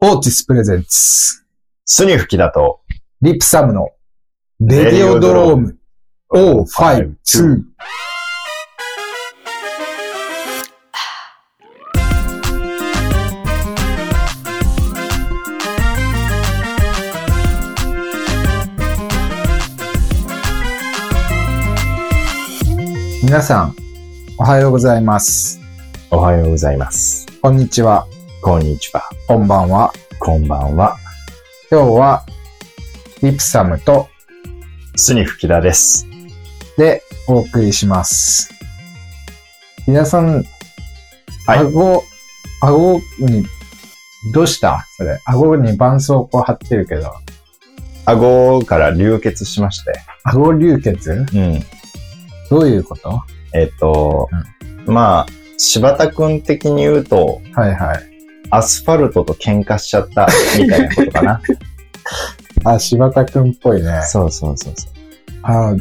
オーティスプレゼンツ、スニフキだと、リップサムのレディオドローム O52。皆さん、おはようございます。おはようございます。こんにちは。こんにちは。こんばんは。こんばんは。今日は、リプサムとスニフキだです。でお送りします。皆さん、はい顎、顎に、どうした？それ。顎に絆創膏貼ってるけど。顎から流血しまして。顎流血？うん。どういうこと？えっ、と、まあ、柴田くん的に言うと、はいはい。アスファルトと喧嘩しちゃった、みたいなことかな。あ、柴田くんっぽいね。そうそうそうそう。あ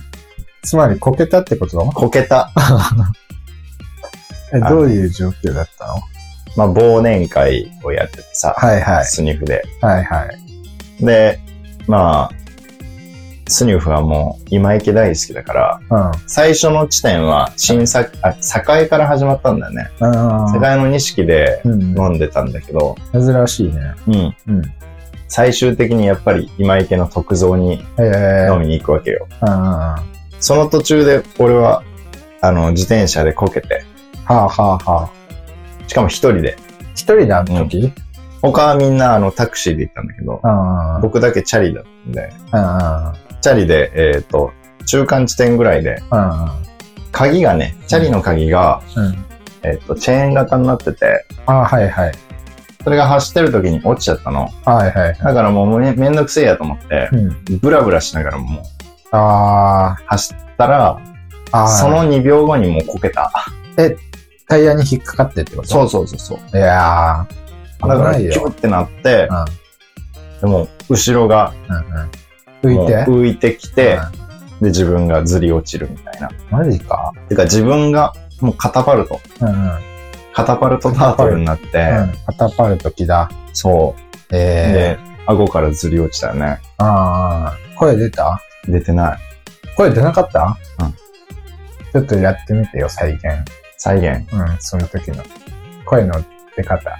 つまりこけたってこと？こけた。え、あどういう状況だったの？まあ、忘年会をやっててさ、はいはい。スニフで。はいはい。で、まあ、スニフはもう今池大好きだから、最初の地点は新作、あ、栄から始まったんだよね。うん。栄の錦でうん。飲んでたんだけど、珍しいね。うん。うん。最終的にやっぱり今池の特造にええ飲みに行くわけよ。うん。はその途中で俺は、あの、自転車でこけて、あはあはあ。しかも一人で。一人であの時？他はみんなあのタクシーで行ったんだけど、うん。うん。僕だけチャリだったんで、うん。チャリで、えっ、と、中間地点ぐらいで、うん。鍵がね、チャリの鍵が、うん。えっ、と、チェーン型になってて、あはいはい。それが走ってる時に落ちちゃったの。はいはいはい。だからもうめめんどくせえやと思って、うん。ブラブラしながらもうあ走ったら、ーあー。その2秒後にもうこけた。タイヤに引っかかってってこと？そうそうそうそう。う。いやー。だから。キュッてなって、うん。でも、後ろがうんうん。浮いて？浮いてきて、うんで、自分がずり落ちるみたいな。マジか？てか、自分がもうカタパルト、うんうん。カタパルトタートルになって、うん。カタパルト機だ。そう。ええで、顎からずり落ちたよね。ああ。声出た？出てない。声出なかった？うん。ちょっとやってみてよ、再現。再現？うん、その時の。声の出方。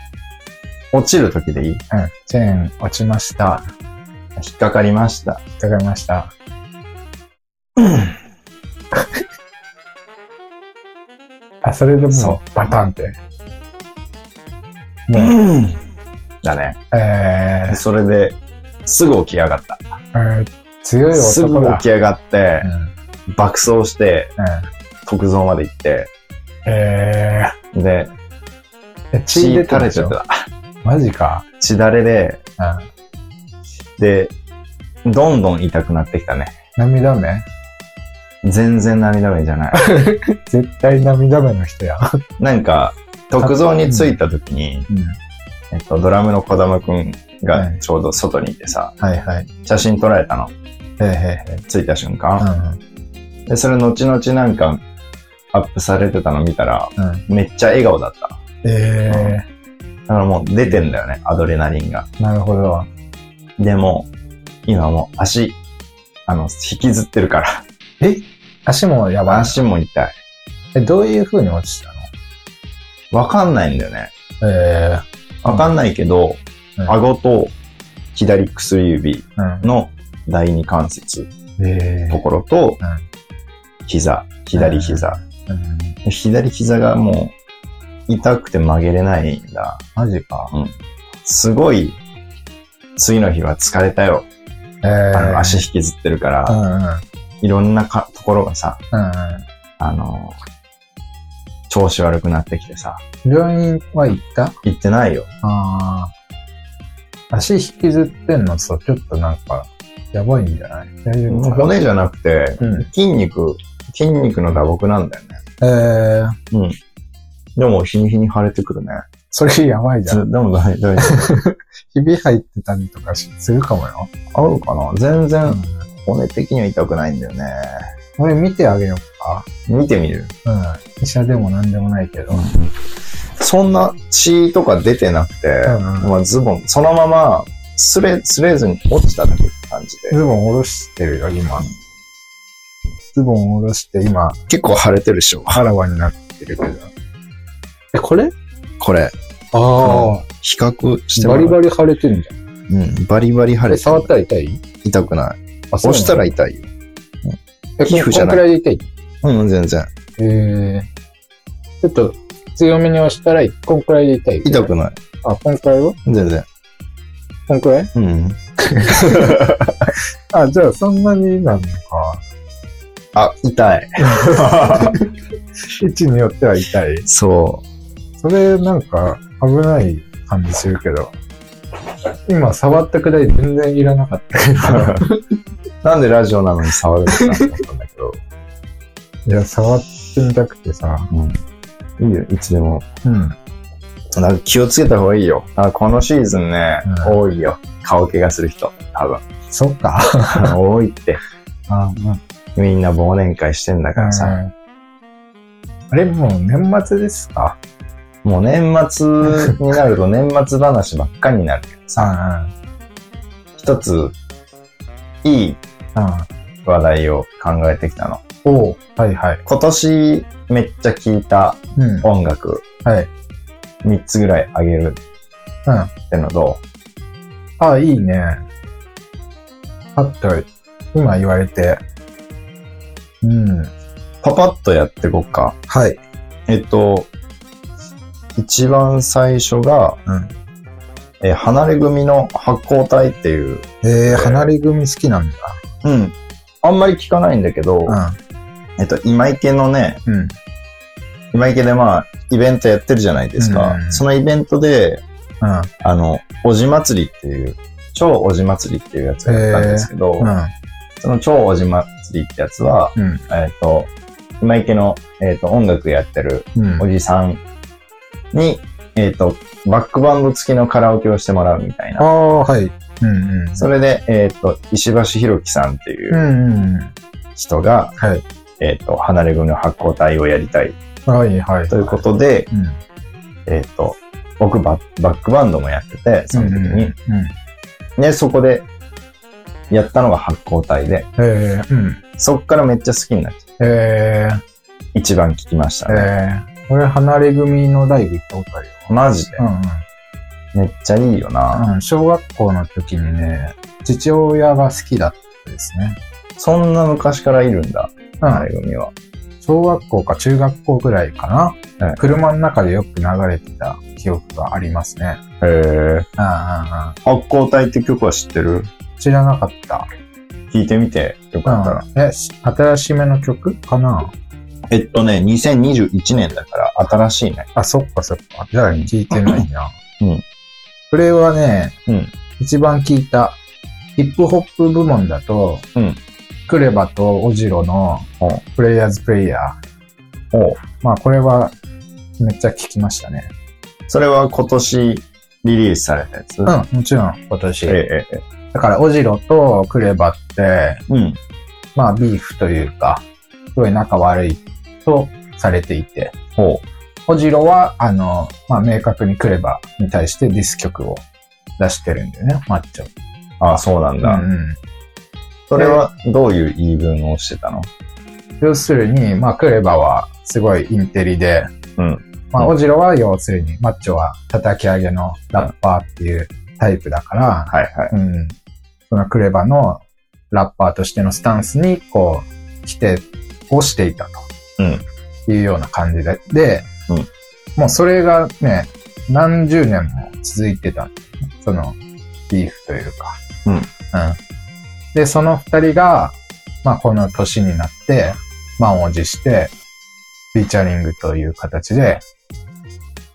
落ちる時でいい？うん。チェーン落ちました。引っかかりました。引っかかりました。あ、それでそもう、バタンって。うん。だね。えーそれで、すぐ起き上がった。えー強いすぐ起。き上がってう、ん。爆走して、うん。特造まで行って、えで、ー、え血垂れちゃってた。マジか。血だれで、うん。で、どんどん痛くなってきたね。涙目？全然涙目じゃない。絶対涙目の人や。なんか、特造に着いた時に、うん。えっと、ドラムの小玉くんはいがちょうど外にいてさ、はいはい。写真撮られたの。へいへいへい。着いた瞬う間。ん。で、それ後々なんか、アップされてたの見たら、うん。めっちゃ笑顔だった。えだからもう出てんだよね、アドレナリンが。ー、なるほど。でも、今もう足、あの、引きずってるから。え？足もやばい。足も痛い。え、どういう風に落ちたわかんないんだよね。のえわかんないけど、うん顎と左薬指。の第二関節えところとうん、膝、左膝。うん。左膝がもう痛くて曲げれないんだ。マジか。すごい、次の日は疲れたよ。えー、あの足引きずってるかうら、んうん。うんいろんなかところがさ、うん。あの、調子悪くなってきてさ、病院は行った？行ってないよ。ああ。足引きずってんのとちょっとなんか、やばいんじゃない？大丈夫骨じゃなくて、うん筋肉、筋肉の打撲なんだよね。えー、うん。でも、日に日に腫れてくるね。それやばいじゃん。ずでも大大丈夫。ひび入ってたりとかしするかもよ。あるかな？全然うん骨的には痛くないんだよね。俺見てあげようか。見てみるうん。医者でも何でもないけど。そんな血とか出てなくて、うんうんまあズボン、そのまま、すれ、すれずに落ちただけって感じで。ズボン下ろしてるよ、今。ズボン下ろして、今、結構腫れてるでしょ。あらわになってるけど。え、これ？これ、ああ、比較してもバらうリバリ腫れてるんじゃん。うん、バリバリ腫れてる。え触ったら痛い？痛くない。あ押したらい。痛いよ。え、皮膚じゃないこんくらいで痛い？うん、全然。えー、ちょっと強めに押したら、こんくらいで痛い？痛くない。あ、こんくらいは？全然。こんくらい？うん。あ、じゃあそんなになのか。あ、痛い。位置によっては痛い。そそれなんか危ない感じするけど。今触ったくらい全然いらなかったけど。う。なんでラジオなのに触るのかなと思ったんだけど。いや、触ってみたくてさ。いいよ、いつでも。うん。なんか気をつけた方がいいよ。あこのシーズンね、うん多いよ。顔怪我する人。多分。そっか。多いって。あみんな忘年会してんだからさ。あれ、もう年末ですか？もう年末になると年末話ばっかりになるけどさ。一つ、いいうん。うん。話題を考えてきたの。おうはいはい。今年めっちゃ聴いたうん。音楽はい。3つぐらいあげるうん。ってのと、あ、いいね。あと、今言われて。うん。パパッとやってこっか。はい。えっと、一番最初が、うん。えー離れ組の発光体っていう、えー、離れ組好きなんだ。うん。あんまり聞かないんだけど、うえっと、今池のね、ん。うん。今池でまあ、イベントやってるじゃないですか。うんそのイベントで、うん。あの、おじ祭りっていう、超おじ祭りっていうやつをやったんですけど、うん。その超おじ祭りってやつは、うん。えっ、と、今池の、えっ、と、音楽やってるうん。おじさんに、えっ、と、バックバンド付きのカラオケをしてもらうみたいな。ああ、はい。うんうん。それで、えっ、と、石橋弘樹さんっていううんうん。人が、はい。えっ、と、離れ組の発光体をやりたいはいはい。ということで、うん。えっ、と、僕バッバックバンドもやってて、その時に。うん。で、そこで、やったのが発光体で、えー、うん。そっからめっちゃ好きになっちゃう。えー、一番聞きましたね。えー、俺、離れ組のライブ行ったことあるよ。マジで、うんめっちゃいいよな。うん。うん。小学校の時にね、父親が好きだったですね。そんな昔からいるんだ、うん。離れ組は。小学校か中学校ぐらいかな。はい車の中でよく流れてた記憶がありますね。へえ。うんうんうん。発光体って曲は知ってる？知らなかった。聞いてみてよかったら。うん。え、し新しめの曲かな？えっとね、2021年だから新しいね。あ、そっかそっか。じゃあ聞いてないな。うん。これはね、うん。一番聞いた、ヒップホップ部門だと、うんクレバとオジロのうんプレイヤーズプレイヤー。おまあこれはめっちゃ聞きましたね。それは今年リリースされたやつ？うん、もちろん今年。ええええ。だからオジロとクレバって、うん。まあビーフというか、すごい仲悪いとされていて、ほオジロは、あの、まあ明確にクレバに対してディス曲を出してるんだよね、マッチョ。う。ああ、そうなんだ。うんうんそれはどういう言い分をしてたの？要するに、まあ、クレバはすごいインテリで、うん。まあ、うんオジロは要するに、マッチョは叩き上げのラッパーっていうタイプだから、はいはい。うん。そのクレバのラッパーとしてのスタンスに、こう、規定をしていたうん。というような感じで、で、うんもうそれがね、何十年も続いてたその、ビーフというか。うんうん。で、その二人が、まあ、この年になって、満を持して、フィーチャリングという形で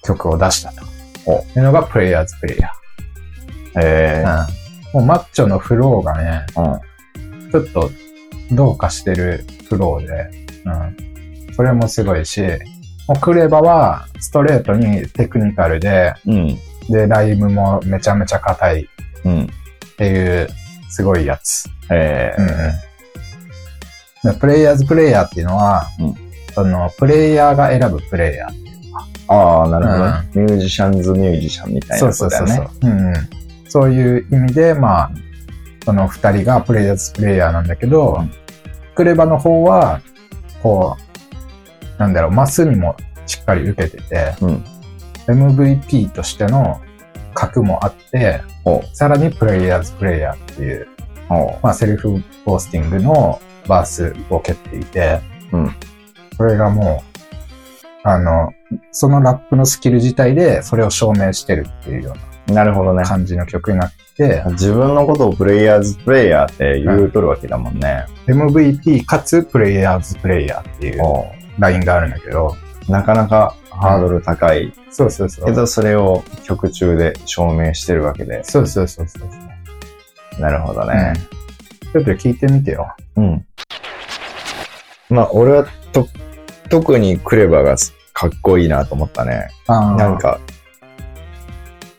曲を出したと。いうのがプレイヤーズプレイヤええー。うん。もうマッチョのフローがね、うん。ちょっとどうかしてるフローで、うん。それもすごいし、もうクレバはストレートにテクニカルで、うん。で、ライムもめちゃめちゃ硬いっうん。ていう、すごいやつ。ええうんプレイヤーズプレイヤーっていうのは、うんその、プレイヤーが選ぶプレイヤーっていうか。ああ、なるほど、ねミュージシャンズミュージシャンみたいなね。そうそうそう。うんうん。そういう意味で、まあ、その二人がプレイヤーズプレイヤーなんだけど、うんクレバの方は、こう、なんだろう、マスにもしっかり受けてて、うん。MVP としての格もあって、さらにプレイヤーズプレイヤーっていう、まあ、セルフポースティングのバースを蹴っていて、うんこれがもう、あの、そのラップのスキル自体でそれを証明してるっていうようなるほどねな。感じの曲になって、自分のことをプレイヤーズプレイヤーって言うとるわけだもんね。MVP かつプレイヤーズプレイヤーっていうおラインがあるんだけど、うなかなかハードル高いそうそうそう。けど、それを曲中で証明してるわけで。そうそうそうそう。なるほどねね。ちょっと聞いてみてよ。うん。まあ、俺はと、特にクレバがかっこいいなと思ったね。なん、か、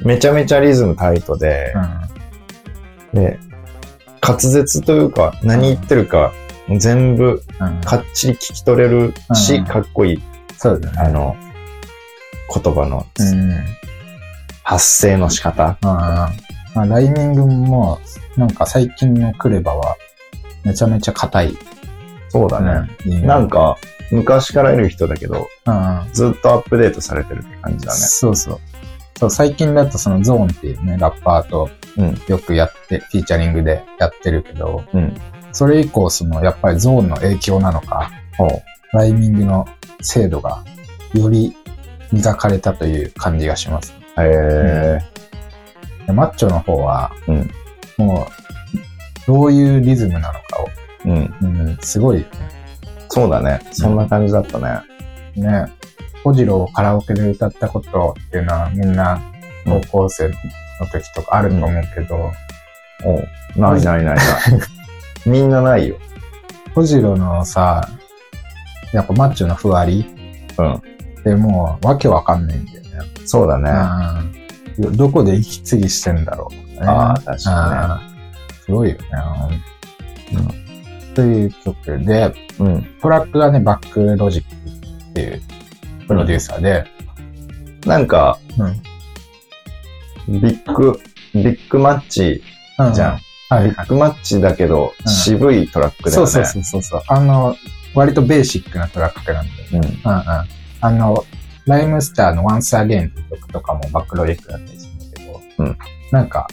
めちゃめちゃリズムタイトでう、ん。で、滑舌というか、何言ってるか、全部うん、かっちり聞き取れるし、うんかっこいい。そうだね。あの、言葉のうん。発声の仕方。まあ、まあ、ライミングも、なんか最近のクレバは、めちゃめちゃ硬い。そうだね。ね。なん、か、昔からいる人だけど、うん。ずっとアップデートされてるって感じだね。そうそう。そう、最近だとそのゾーンっていうね、ラッパーとうんよくやって、フィーチャリングでやってるけど、うん。それ以降その、やっぱりゾーンの影響なのか、ほう。ライミングの精度がより磨かれたという感じがします。へえ。でマッチョの方は、うんもう、どういうリズムなのかを、うん。うん、すごいよそうだね。そんな感じだったね。ね。ね。小次郎をカラオケで歌ったことっていうのはみんな高校生の時とかあると思うけど、おうないないないない。みんなないよ。小次郎のさ、やっぱマッチョのふわり？うん。でもうわけわかんないんだよね。そうだね。うんどこで息継ぎしてんだろうね。ああ、確かうんすごいよね。うんという曲で、にね。トラックがね、バックロジックっていうプロデューサーで、うん。なんか、うん。ビッグ、ビッグマッチうんじゃん。はいはい。ビッグマッチだけど、うん渋いトラックだよね。そうそうそうそうそう。あの、割とベーシックなトラックなんで。うん。うんうん。あの、ライムスターの Once Again っていう曲とかもバックロジックだったりするんだけど、うんなんか、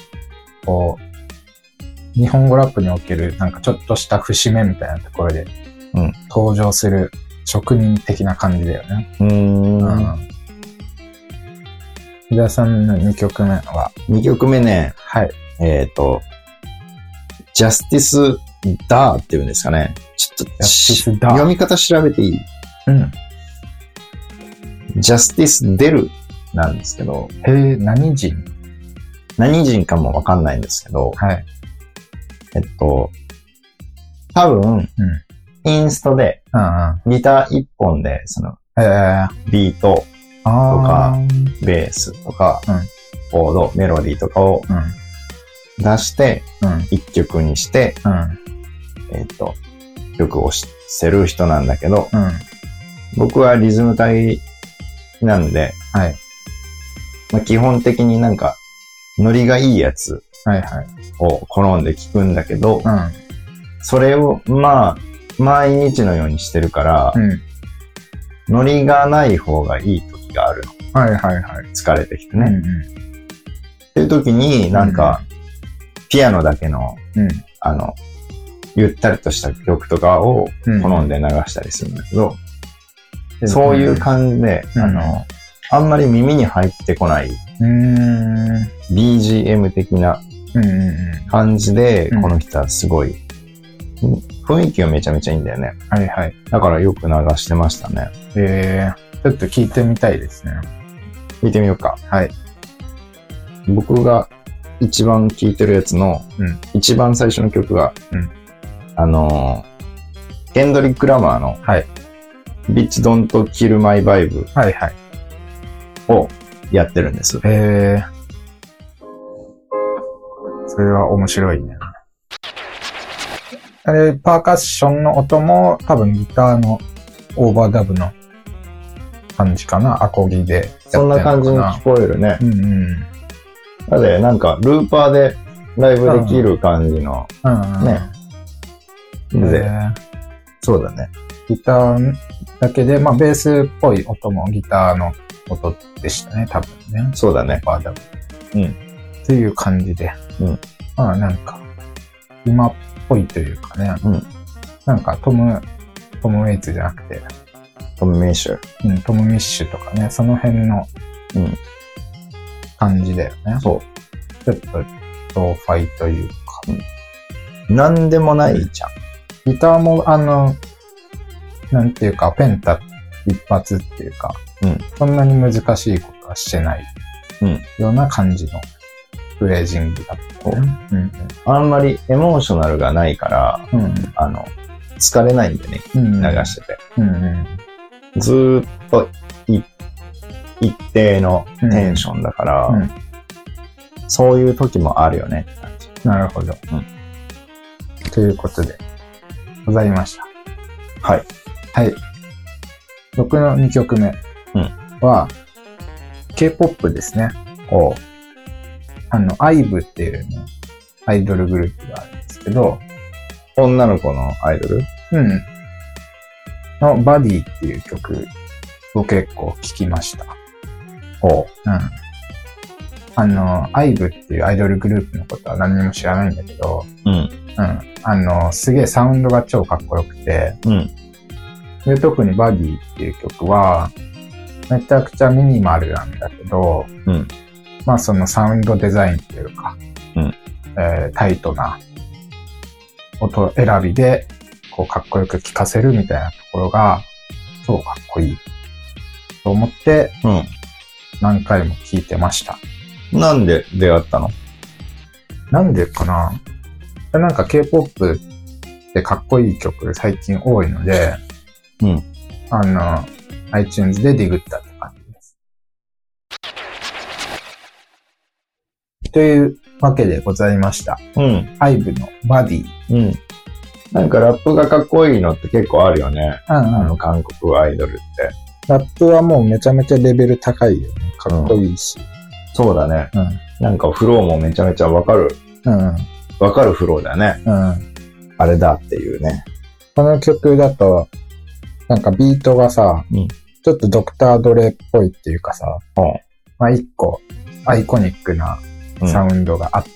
こう、日本語ラップにおけるなんかちょっとした節目みたいなところで、うん登場する職人的な感じだよね。うーん。うん。木田さんの2曲目は、2曲目ね、はい。えっ、と、ジャスティス・ダーっていうんですかね。ちょっと、読み方調べていい？うん。ジャスティス・デルなんですけど、へえ、何人？何人かもわかんないんですけど、はい。えっと、多分、うん。インストで。ギター1本で、その、えー、ビート、あとかーベースとか、うんコード、メロディーとかをうん。出して、うん。一曲にして、うん。えっと、曲をしてる人なんだけど、うん。僕はリズム隊なんで、はい。まあ、基本的になんか、ノリがいいやつはいはい。を好んで聞くんだけど、うん。それを、まあ、毎日のようにしてるから、うん。ノリがない方がいい時があるの。はいはいはい。疲れてきてね。うんっていう時に、なんか、ピアノだけの、うん。あの、ゆったりとした曲とかをうん。好んで流したりするんだけど、そういう感じで、うんあの、あんまり耳に入ってこないうん。うん。BGM 的なうんうんうん。感じで、うんこの人はすごい、雰囲気がめちゃめちゃいいんだよね。はいはい。だからよく流してましたね。えー、ちょっと聞いてみたいですね。聞いてみようか。はい。僕が一番聴いてるやつの、うん一番最初の曲が、うんあのーケンドリック・ラマーの、はい。Bitch Don't Kill My Vibe はいはい。をやってるんです。えー。それは面白いね。で、パーカッションの音も多分ギターのオーバーダブの感じかな、アコギでやってんのかそんな感じに聞こえるね。うんうん。だってなんかルーパーでライブできる感じの。ねで、で、そうだね。ギターだけで、まあベースっぽい音もギターの音でしたね、多分ね。そうだね。バーダブ。うんっていう感じで。うんまあなんか、今っぽいというかね。うんなんかトム、トム・ウェイツじゃなくて、トム・メイシュ。うん、トム・ミッシュとかね、その辺のうん。感じだよね。そちょっと、ローファイというか。う。なんでもないじゃん。ギターも、あの、なんていうか、ペンタ一発っていうか、うんそんなに難しいことはしてない、うんような感じのフレージングだったね。うんあんまりエモーショナルがないから、うん。うん。あの、疲れないんでね、うん。流してて。うんうん。ずーっとい一定のテンションだから、うんうんそういう時もあるよねって感じ。なるほど。うんということで、ございました。はい。はい。僕の2曲目は、K-POP ですね。おうあの、IVE っていうね、アイドルグループがあるんですけど、女の子のアイドル？うん。のバディっていう曲を結構聴きました。おううん。あの、IVE っていうアイドルグループのことは何にも知らないんだけど、うん。うん。あの、すげえサウンドが超かっこよくて、うん。で、特にバディっていう曲は、めちゃくちゃミニマルなんだけど、うんまあそのサウンドデザインっていうか、うんえータイトな音選びで、こうかっこよく聴かせるみたいなところが、超かっこいいと思ってう何回も聴いてました。ん。なんで出会ったの？なんでかな？なんか K-POP ってかっこいい曲最近多いので、うん。あの、iTunes でディグったって感じです。というわけでございました。うん。IVE のバディ。うん。なんかラップがかっこいいのって結構あるよね。うんあの、韓国アイドルって。ラップはもうめちゃめちゃレベル高いよね。かっこいいし。そうだね。うん。なんかフローもめちゃめちゃわかる、うん。わかるフローだね。うん。あれだっていうね。この曲だと、なんかビートがさ、うんちょっとドクタードレっぽいっていうかさ、うんまあ一個アイコニックなサウンドがあって、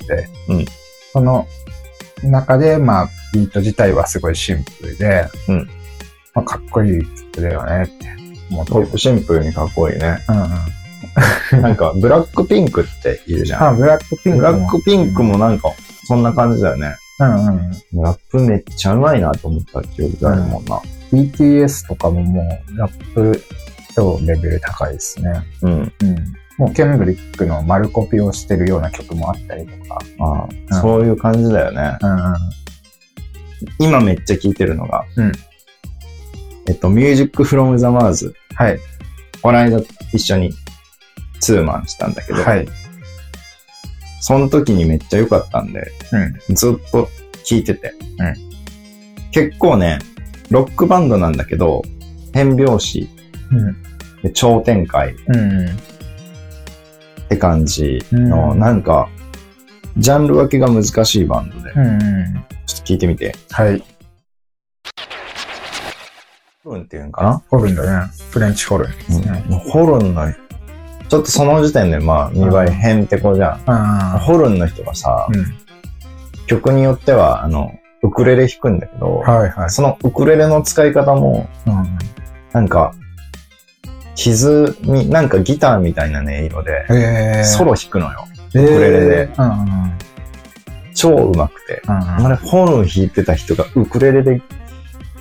うんその中で、まあビート自体はすごいシンプルで、うんまあかっこいい曲だよねって思ってる。シンプルにかっこいいね。うんうん。なんか、ブラックピンクっているじゃん。あ、ブラックピンクも。ブラックピンクもなんか、そんな感じだよね。うんうん。ラップめっちゃうまいなと思った記憶があるもんな。BTS とかももうラップ超レベル高いですね。うん。うん。もうケンドリックの丸コピをしてるような曲もあったりとか。ああ、そういう感じだよね。うんうん。今めっちゃ聴いてるのが、うんえっと、Music from the Mars。はい。この間一緒にツーマンしたんだけど、はい。その時にめっちゃ良かったんで、うん。ずっと聴いてて、うん結構ね、ロックバンドなんだけど、変拍子うん。で超展開うん。って感じの、うんなんか、ジャンル分けが難しいバンドで、うん。ちょっと聞いてみて。はい。ホルンっていうんかな、ホルンだね。フレンチホルンですね。うんホルンの、ちょっとその時点でまあ見栄え変ってこじゃん。あホルンの人がさ、うん。曲によっては、あの、ウクレレ弾くんだけど、はいはい。そのウクレレの使い方も、うん。なんか、歪み、なんかギターみたいな音色で、えー。ソロ弾くのよ。ウクレレで。うんうん。超上手くて。うんあれ、ホルン弾いてた人がウクレレで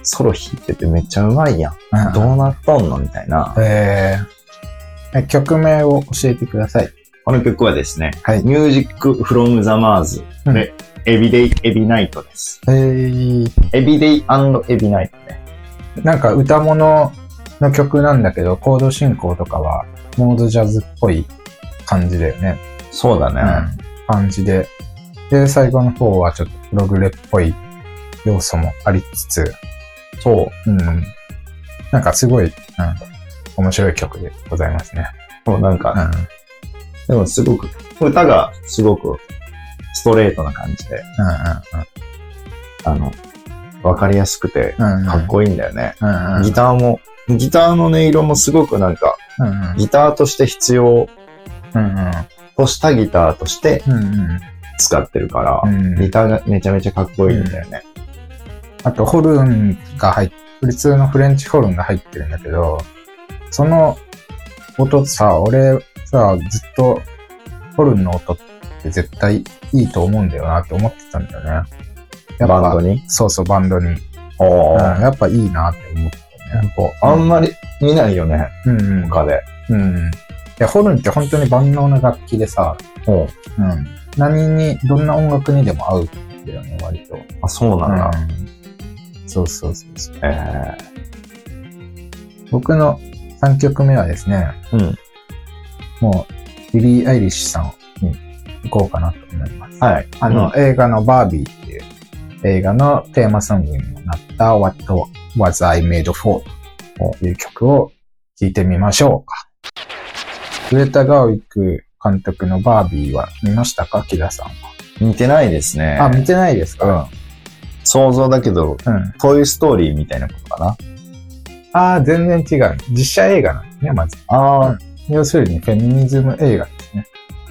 ソロ弾いててめっちゃ上手いやん。うん。どうなっとんのみたいな。えーえ。曲名を教えてください。この曲はですね、はい。Music from the Mars で、エビデイエビナイトです。えー、エビデイエビナイトね。なんか歌物の曲なんだけど、コード進行とかは、モードジャズっぽい感じだよね。そうだね。うん。感じで。で、最後の方はちょっとプログレっぽい要素もありつつ、そう。うん。なんかすごい、うん、面白い曲でございますね。そうなんか、うん。でもすごく、歌がすごくストレートな感じで、あの、わかりやすくて、うんうん。うん。かっこいいんだよね。うんうん。ギターも、ギターの音色もすごくなんか、うんうん。ギターとして必要うんうん。としたギターとしてうんうん。使ってるから、うんギターがめちゃめちゃかっこいいんだよね。あと、ホルンが入っ普通のフレンチホルンが入ってるんだけど、その音さ、俺さ、ずっとホルンの音って絶対いいと思うんだよなって思ってたんだよね。やっぱバンドに？そうそう、バンドに。うん、やっぱいいなって思ってたね。こうあんまり見ないよね、うんうん。他で。うん。いや、ホルンって本当に万能な楽器でさ、おうん。何に、どんな音楽にでも合うんだよね、割と。あ、そうなんだ。うんそうそうそうそう。え僕の3曲目はですね、ーうん。もう、ビリー・アイリッシュさんに行こうかなと思います。はい。あの、映画のバービーっていう映画のテーマソングにもなった What Was I Made For という曲を聴いてみましょうか。グレタ・ガーウィック監督のバービーは見ましたか？木田さん見てないですね。は。あ、見てないですうんか。想像だけど、うん。トイストーリーみたいなことかな？ああ、全然違う。実写映画なんですね、まず。あ要するにフェミニズム映画ですね。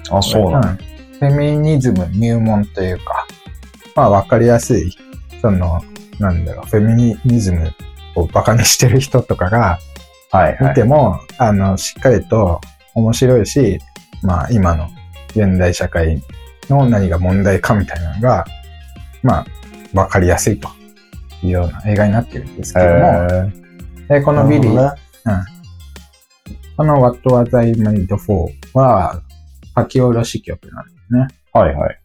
あ、あ、そうなんだ。んフェミニズム入門というか、まあわかりやすい、その、なんだろう、フェミニズムをバカにしてる人とかがはいはい。見ても、あの、しっかりと面白いし、まあ今の現代社会の何が問題かみたいなのが、まあわかりやすいというような映画になってるんですけども、えでこーのビリー、なるこの What Was I Made For は書き下ろし曲なんですねはいはい。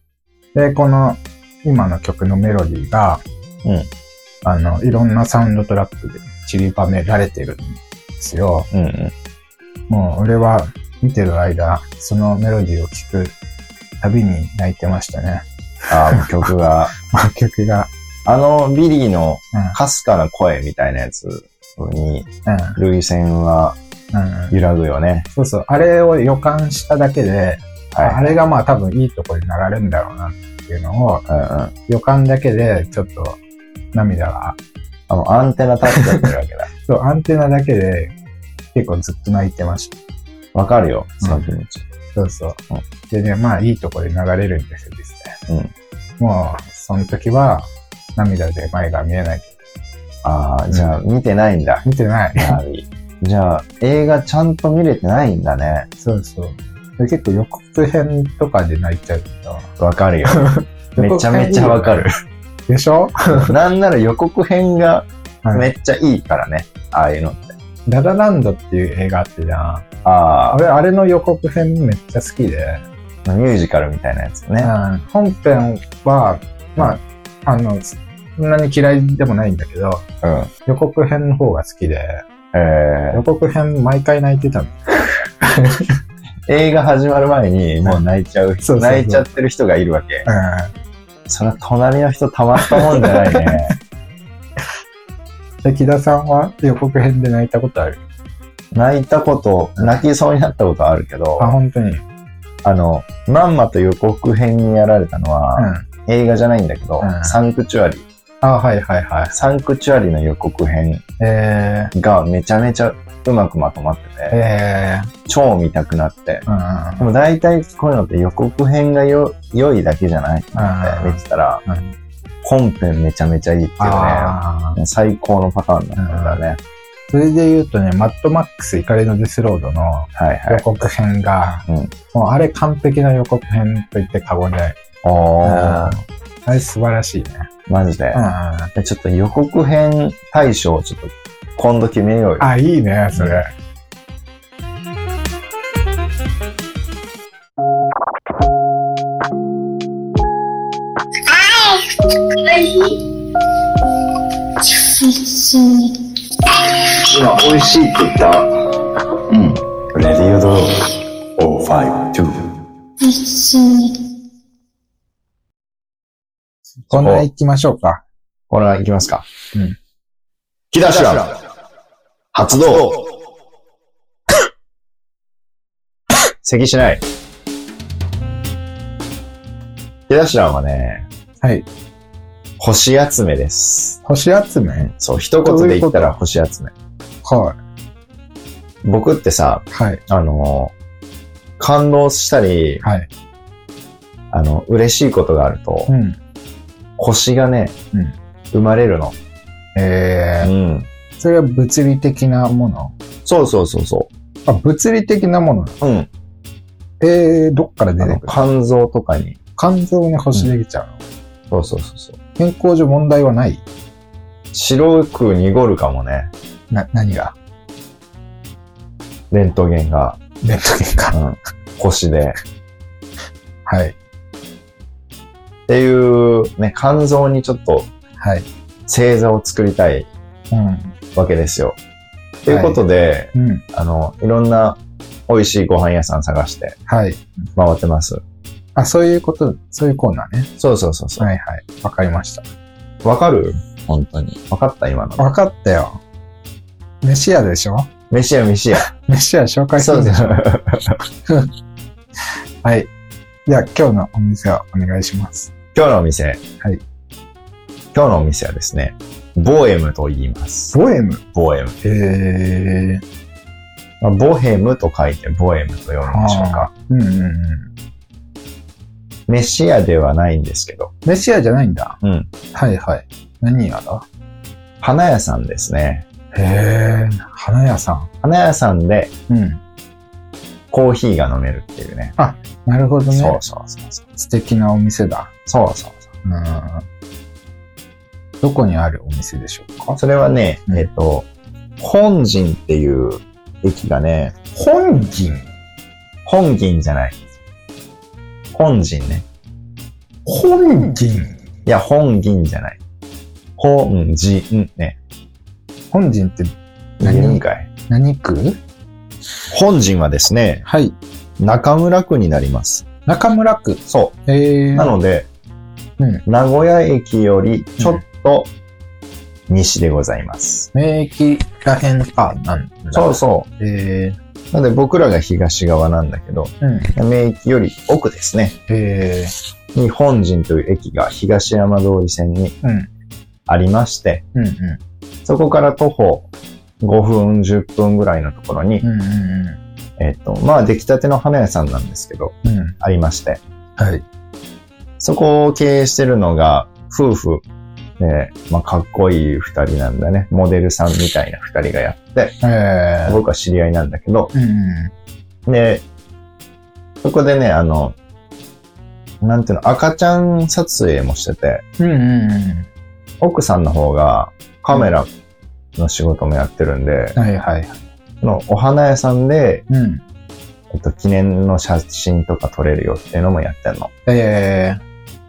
で、この今の曲のメロディーが、うんあの、いろんなサウンドトラックで散りばめられてるんですよ。うんうん。もう俺は見てる間、そのメロディーを聴くたびに泣いてましたね。ああ、曲が。曲が。あの、ビリーのうん、かすかな声みたいなやつに、う類線はん、うん。揺らぐよね。そうそう。あれを予感しただけで、はい。あれがまあ多分いいところに流れるんだろうなっていうのを、うんうん。予感だけでちょっと涙が、あの、アンテナ立っちゃってるわけだ。そう、アンテナだけで結構ずっと泣いてました。わかるよ、その気持ち。そうそううん。でね、まあいいところで流れるんですよですね。もう、その時は涙で前が見えない。ああ、じゃあ見てないんだ。見てない。じゃあ、映画ちゃんと見れてないんだね。そうそう。で結構予告編とかで泣いちゃうと。わかるよ。めちゃめちゃわかる。でしょ？なんなら予告編がはいめっちゃいいからね。ああいうのって。ララランドっていう映画あってじゃん。ああれ、あれの予告編めっちゃ好きで。あ、ミュージカルみたいなやつね。うん本編は、まあ、あの、そんなに嫌いでもないんだけど、うん。予告編の方が好きで、え予告編毎回泣いてたの。ー、映画始まる前にもう泣いちゃううそうそう泣いちゃってる人がいるわけ。うそれは隣の人たまったもんじゃないね。ん。で、木田さんは予告編で泣いたことある？泣いたこと、泣きそうになったことあるけどあ、、本当に。うん。あの、まんまと予告編にやられたのは、映画じゃないんだけど、うんサンクチュアリ。あ、はいはいはい。サンクチュアリの予告編えー、がめちゃめちゃうまくまとまってて、え超見たくなって。ー、うんでも大体こういうのって予告編がよ良いだけじゃないってうん見てたら、うん。うん。本編めちゃめちゃいいっていうね、最高のパターンだったんだね。それで言うとね、マッドマックス怒りのデスロードのはいはい。予告編が、うんもうあれ完璧な予告編と言って過言でない。おー、あれ素晴らしいね。マジでう。ん。でちょっと予告編大賞をちょっと今度決めようよ。あ、いいね、それ。今、美味しいって言った。うん。レディオドロー052。こんな行きましょうか。これはいきますか。うん。引き出し欄。発動。咳しない。引き出し欄はね、はい。星集めです。星集め？そう、一言で言ったら星集め。は僕ってさ、い。はい。あの、感動したり、はい。あの、嬉しいことがあると、うん。星がね、うん生まれるの。えー、うん。それは物理的なもの？そうそうそうそあ、物理的なもの。う。うん。えー、どっから出あの、てくる？肝臓とかに。肝臓に星できちゃうの、そうそうそうそう。健康上問題はない白く濁るかもね。な、何が？レントゲンが。レントゲンか。うん。星で。はい。っていう、ね、肝臓にちょっとはい。星座を作りたいうん。わけですよ。ということで、うん。あの、いろんな美味しいご飯屋さん探してはい。回ってます。あ、そういうこと、そういうコーナーね。そうそうそうそう。はいはい。わかりました。わかる？本当に。わかった今の。わかったよ。飯屋でしょ？飯屋飯屋。飯屋紹介すそうでるですしょはい。じゃあ今日のお店をお願いします。今日のお店。はい。今日のお店はですね、ボエムと言います。ボエム？ボエム。へー。まあ、ボヘムと書いてボエムと読むんでしょうか。うんうんうん。飯屋ではないんですけど。飯屋じゃないんだ。うん。はいはい。何屋だ花屋さんですね。へー。花屋さ花屋さんでん。うん。コーヒーが飲めるっていうね。なるほどね。そうそうそうそう。素敵なお店だ。そうそうそう。うん。どこにあるお店でしょうか？それはね、うんえっ、と、本陣っていう駅がね、本銀。本銀じゃない。本陣ね。本銀。いや、本銀じゃない。本陣ね。本銀って何、かい。何区？本陣はですね、はい。中村区になります。中村区？そえー。う。なので、うん名古屋駅よりちょっと西でございます。免疫らへんか、なんだ。。そうそうえう。なので僕らが東側なんだけど、ー。うん。名駅より奥ですね。えー。に本陣という駅が東山通り線にうん。ありまして、うんうん。そこから徒歩5分、10分ぐらいのところに、うんうんえっ、と、まあ出来たての花屋さんなんですけど、うん。うん。ありまして、はい。そこを経営してるのが夫婦で、まあかっこいい二人なんだね。モデルさんみたいな二人がやって、えー。僕は知り合いなんだけど、うんうん。で、そこでね、あの、なんていうの、赤ちゃん撮影もしてて、うんうんうん。奥さんの方がカメラの仕事もやってるんで、はいはい。そのお花屋さんで、うん。えっと、記念の写真とか撮れるよっていうのもやってんの。え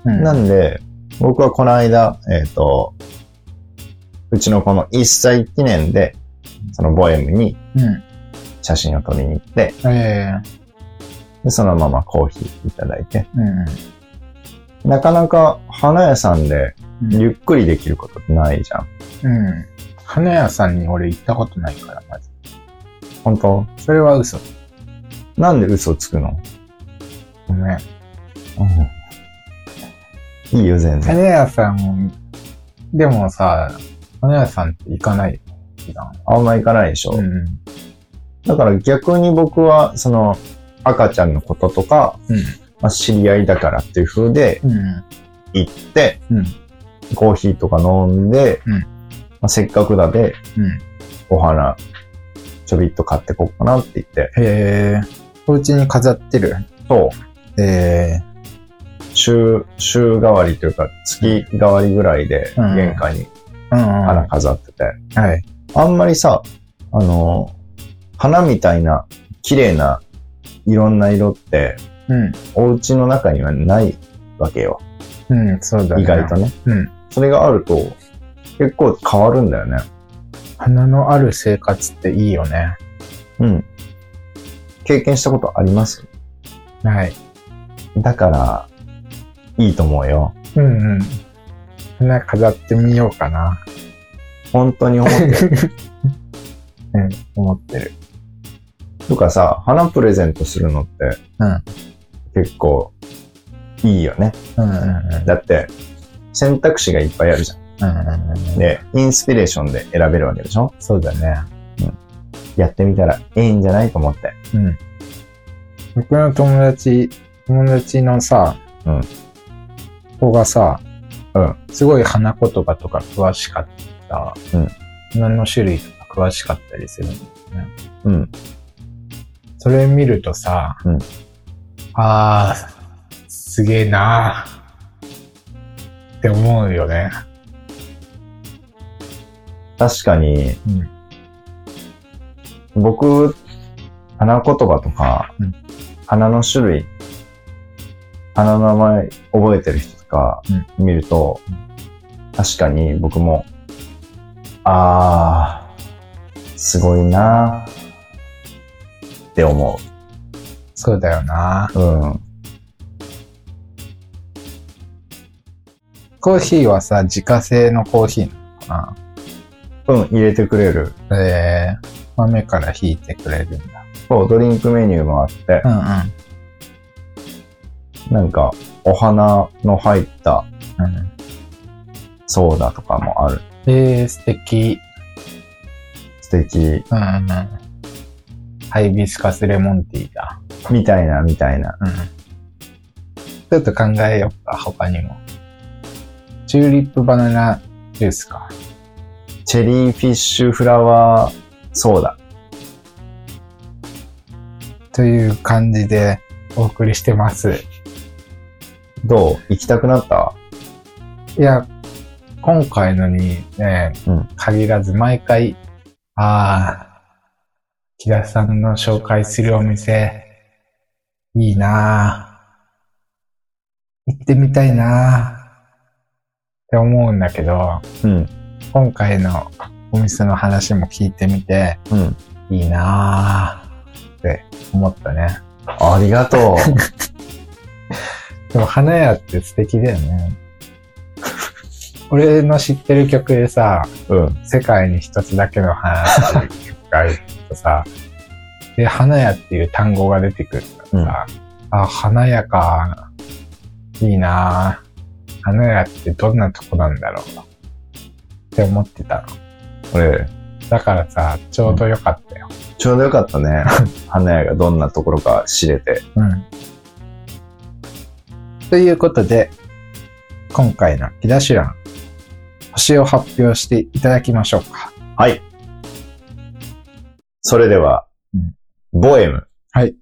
ー。うん。なんで、僕はこの間、えっ、と、うちのこの1歳記念で、そのボエムにうん。写真を撮りに行って、えでそのままコーヒーいただいて、ー。うんなかなか花屋さんでうん。ゆっくりできることってないじゃん。うん。花屋さんに俺行ったことないから、まず。本当？それは嘘。なんで嘘つくの、ごめん。いいよ、全然。花屋さんも、でもさ、花屋さんって行かない？よ。普段あんま行かないでしょ。うん。だから逆に僕は、その、赤ちゃんのこととか、うん。まあ、知り合いだからっていう風でうん。行って、うん。コーヒーとか飲んで、うんまあ、せっかくだで、うん。お花、ちょびっと買ってこうかなって言って、へえ。お家に飾ってる？そう、え週、週替わりというか、月替わりぐらいで、うん玄関にー。うん、うん。花飾ってて、はい。あんまりさ、あの、花みたいな、綺麗な、いろんな色って、うん。お家の中にはないわけよ。うん、そうだね。意外とね。うん。それがあると、結構変わるんだよね。花のある生活っていいよね。うん。経験したことあります？はい。だから、いいと思うよ。うんうん。みんな飾ってみようかな。本当に思ってる。うん、思ってる。とかさ、花プレゼントするのってうん。結構いいよね。うんうんうん。だって選択肢がいっぱいあるじゃん。うんうんうん。で、インスピレーションで選べるわけでしょ？そうだね。やってみたらいいんじゃない？と思って。うん。僕の友達、友達のさ、うん子がさ、うん。すごい花言葉とか詳しかった。うん。花の種類とか詳しかったりするんだよね。うん。それ見るとさ、うんああ、すげえなーって思うよね。確かに、うん。僕、花言葉とか、うん花の種類、花の名前覚えてる人とか見ると、確かに僕も、あー、すごいなーって思そうだよな。う。うん。コーヒーはさ、自家製のコーヒーなのかうん、入れてくれる。なえー、豆から引いてくれるんだ。そう、ドリンクメニューもあって、うんうん。なんか、お花の入ったうん、ソーダとかもある。えー、素敵。素敵。うんうん。ハイビスカスレモンティーだ。みたいな、みたいな。うん。ちょっと考えようか、他にも。チューリップバナナジュースか。チェリーフィッシュフラワーソーダ。という感じでお送りしてます。どう？行きたくなった？いや、今回のにね、うん限らず毎回、ああ、木田さんの紹介するお店、いいなぁ行ってみたいなぁって思うんだけど、うん。今回のお店の話も聞いてみて、うん。いいなぁって思ったね。ありがと でも花屋って素敵だよね。俺の知ってる曲でさ、う。うん。世界に一つだけの花っていう曲があるとさ、で、花屋っていう単語が出てくるからさ、あ、花屋か、いいなぁ花屋ってどんなとこなんだろうって思ってたの。俺、だからさ、ちょうどよかったよ。ちょうどよかったね。花屋がどんなところか知れて。うん。ということで、今回の木田シュラン、星を発表していただきましょうか。はい。それでは、うんボエム。はい。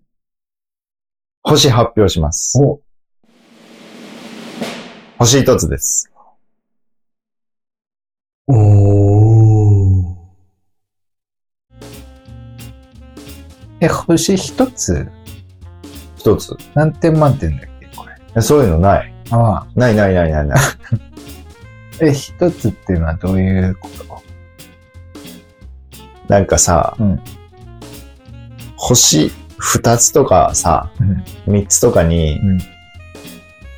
星発表します。お星一つです。おえ、星一つ？一つ。何点満点だっけ？えそういうのない。あないないないないない。あ。え、一つっていうのはどういうこと？なんかさ、うん星二つとかさ、うん。三つとかにうん。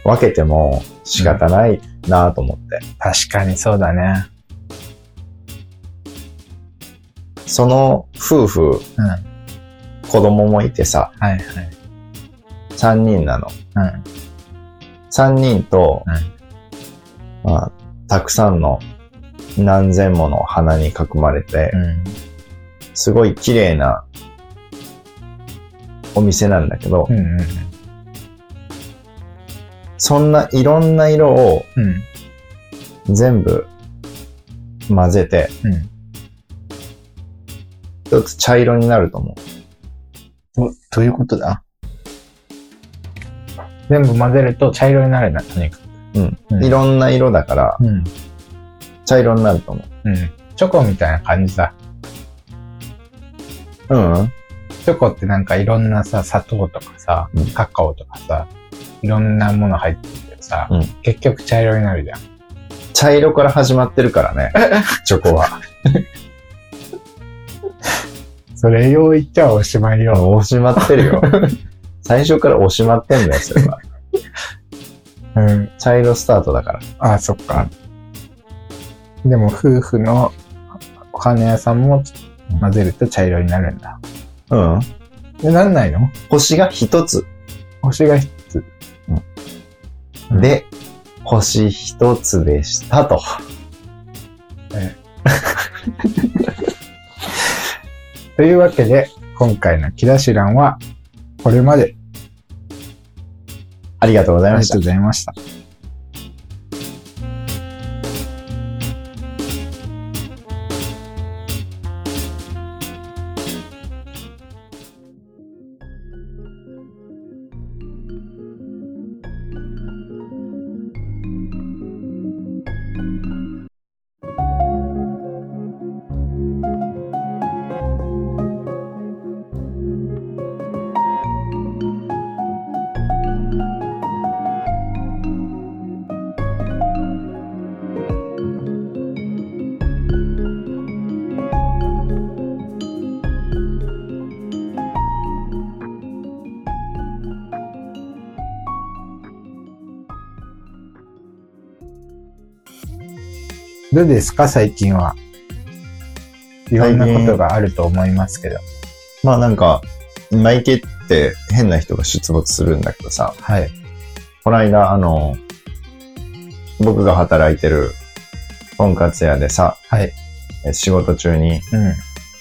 分けても仕方ないなと思って。確かにそうだね。その夫婦、うん。子供もいてさ、はいはい。三人なの。うん。三人と、まあ、たくさんの何千もの花に囲まれて、うん。すごい綺麗なお店なんだけど、うん。うん。そんないろんな色をうん。全部混ぜて、うん。一つ茶色になると思う。ど、どういうことだ？全部混ぜると茶色になるな、とにかく。うん。うんいろんな色だから、うん。茶色になると思うん。チョコみたいな感じだ。う。うん。チョコってなんかいろんなさ、砂糖とかさうん、カカオとかさ、いろんなもの入ってるけどさ、うん結局茶色になるじゃん。茶色から始まってるからね、チョコは。それよう言っちゃおしまいよ。押しまってるよ。最初から押しまってんだよ、それは。うん。茶色スタートだから。あ、そっか。でも夫婦のお花屋さんも混ぜると茶色になるんだ。うん。で、なんないの？星が一つ。星が一つ。うんで、星一つでしたと。というわけで、今回のキラシランは、これまでありがとうございましたありがとう。ございました。どうですか？最近は。いろんなことがあると思いますけど。まあなんか、マイケって変な人が出没するんだけどさ、はい。この間あの、僕が働いてる、とんかつ屋でさ、はい。え仕事中に、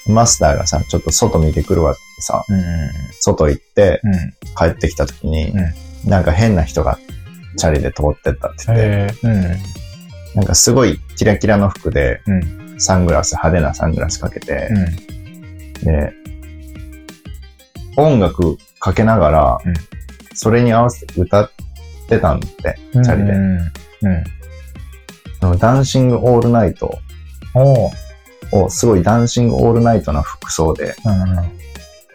うん。マスターがさ、ちょっと外見てくるわってさ、うん。外行ってうん。帰ってきた時に、うなんか変な人がチャリで通ってったって言って。なんかすごいキラキラの服で、うん。サングラス、派手なサングラスかけてう、ん。で、音楽かけながら、うんそれに合わせて歌ってたんだって、チャリで。うん。ダンシングオールナイト。を、すごいダンシングオールナイトな服装でうん。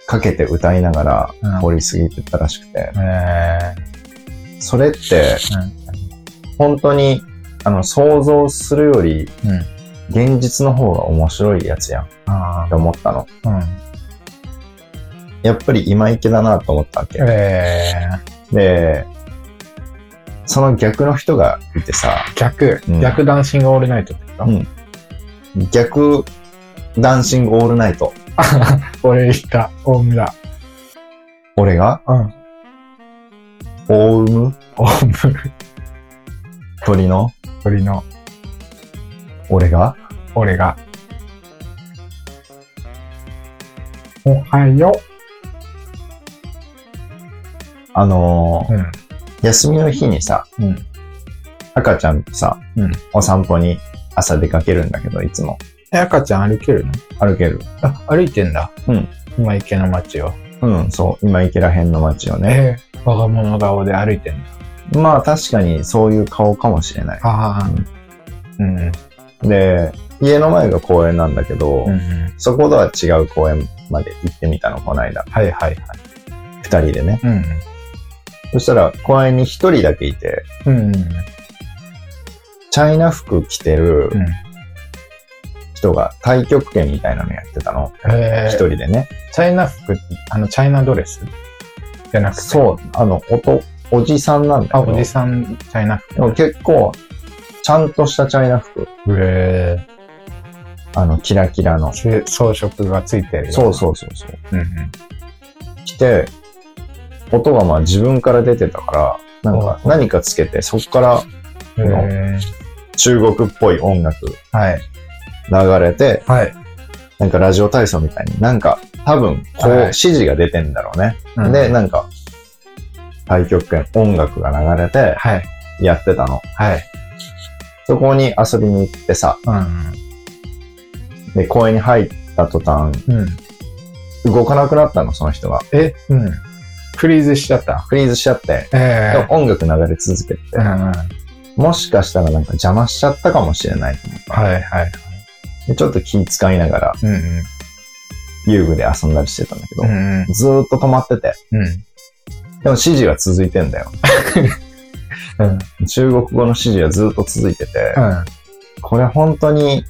かけて歌いながうんら通り過ぎてったらしくて、えそれって、うん。本当に、あの、想像するより、うん。現実の方が面白いやつやんっあて思ったの。あ。うん。やっぱり今池だなと思ったわけ。ええ。で、その逆の人がいてさ、逆うん。逆ダンシングオールナイトってこと？うん逆ダンシングオールナイト。俺言った。大村。俺が？うん。オウム？大村。鳥の？鳥の俺が？俺が。おはよあのーう。うん。休みの日にさ、うん。赤ちゃんとさ、うんお散歩に朝出かけるんだけど、いつも。え、赤ちゃん歩けるの？歩ける。あ、歩いてんだ。うん。今池の街を。うん、そう。今池ら辺の街をね。えー、我が物顔で歩いてんだ。まあ確かにそういう顔かもしれない。ああ。うん。で、家の前が公園なんだけど、うんうん。そことは違う公園まで行ってみたの、この間。はいはいはい。二人でね。うんそしたら公園に一人だけいて、うん。うんチャイナ服着てるうん。人が太極拳みたいなのやってたの。えー、一人でね。チャイナ服あの、チャイナドレス？じゃなくて。そう、あの、おと、おじさんなんだあ、けど。おじさん、チャイナ服。でも結構、ちゃんとしたチャイナ服。へあの、キラキラの。え装飾がついてるよ。そうそうそうそう。うんうん。着て、音がまあ自分から出てたから、なんか何かつけて、そこからへ中国っぽい音楽ーはい。流れて、はい。なんかラジオ体操みたいになんか多分こうはい指示が出てんだろうね。うんで、なんか太極拳音楽が流れてはい。やってたの。はい。そこに遊びに行ってさ、うんで、公園に入った途端。動かなくなったの、その人が。え、うん。フリーズしちゃった？フリーズしちゃって、えでも音楽流れ続けてて、うんうん。はいもしかしたらなんか邪魔しちゃったかもしれないと思った。はい。でちょっと気使いながらうんうん。遊具で遊んだりしてたんだけど、うんうん。ずーっと止まってて、うん。でも指示は続いてんだよ。うん。中国語の指示はずーっと続いてて、うん。これ本当に、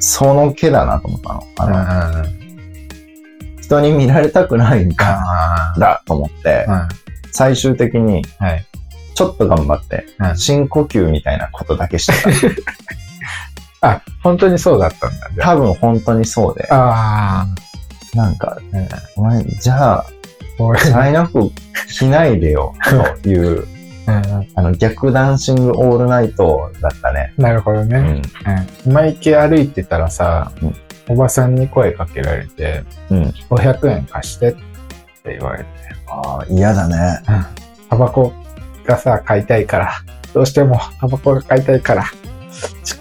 その毛だなと思ったの。あの、うん。人に見られたくないんだ、と思って、あ。最終的に、はい。ちょっと頑張って、うん深呼吸みたいなことだけして あ、本当にそうだったんだ。多分本当にそうで。なんか。お前、じゃあ、俺サインアップしないでよ、という、うんあの、逆ダンシングオールナイトだったね。なるほどね。うん。うん。歩いてたらさ、うんおばさんに声かけられて、うん。500円貸してって言われて、ああ、嫌だね。タバコがさ、買いたいから、どうしてもタバコが買いたいから、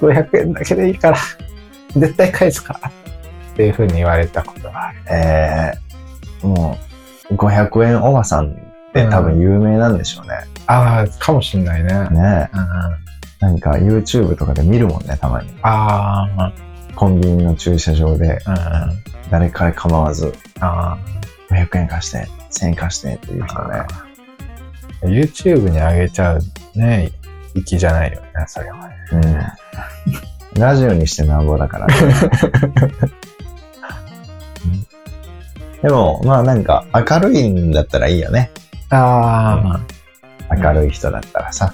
500円だけでいいから、絶対返すから、っていう風に言われたことがある。ええもう、500円おばさんって多分有名なんでしょうね。ああ、かもしんないね。ねうん、あなんか YouTube とかで見るもんね、たまに。あコンビニの駐車場でー、うん、うん。誰から構わず、あ500円貸して、1000円貸してっていう人ね。あ。YouTube に上げちゃうね、粋じゃないよね、それはね。うん。ラジオにしてなんぼだからね。でも、まあなんか明るいんだったらいいよね。あ明るい人だったらさ。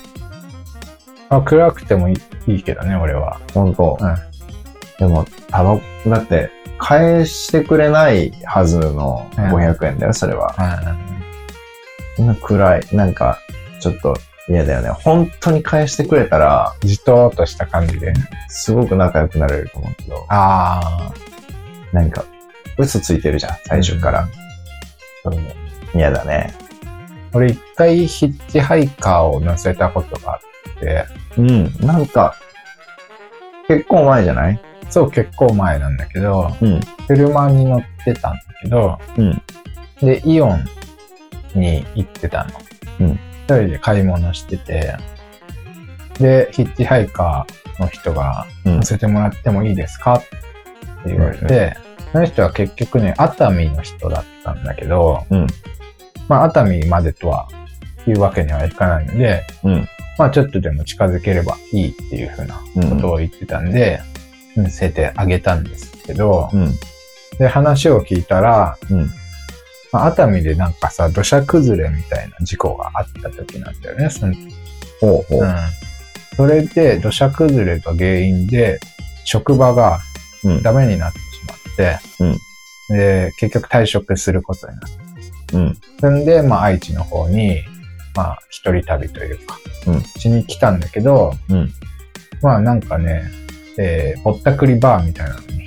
あ、あ暗くてもいいいいけどね、俺は。本当、うんでも、タバコ、だって、返してくれないはずのうん500円だよ、それは。うそんな暗い、なんか、ちょっと嫌だよね。本当に返してくれたら、ん。じとーっとした感じで。すごく仲良くなれると思うけど、あなんか、嘘ついてるじゃん、最初から。あ。嫌だね。俺一回ヒッチハイカーを乗せたことがあって、うん、なんか、結構前じゃない？そう結構前なんだけど、うん、車に乗ってたんだけど、うん、で、イオンに行ってたの。うん一人で買い物してて、で、ヒッチハイカーの人がうん乗。せてもらってもいいですか？って言われて、その人は結局ね、熱海の人だったんだけど、うんまあ熱海までとはいうわけにはいかないので、うん、まあちょっとでも近づければいいっていうふうなことを言ってたんで、乗せてあげたんですけど、うん、で、話を聞いたら、うん、まあ、熱海でなんかさ、土砂崩れみたいな事故があった時なんだよね、その時。ほうほう。うん。それで土砂崩れが原因で、職場がうん、ダメになってしまって、で、結局退職することになった。うん、そんで、まあ愛知の方に、まあ一人旅というか、うんしに来たんだけど、うん。まあなんかね、えー、ぼったくりバーみたいなのに。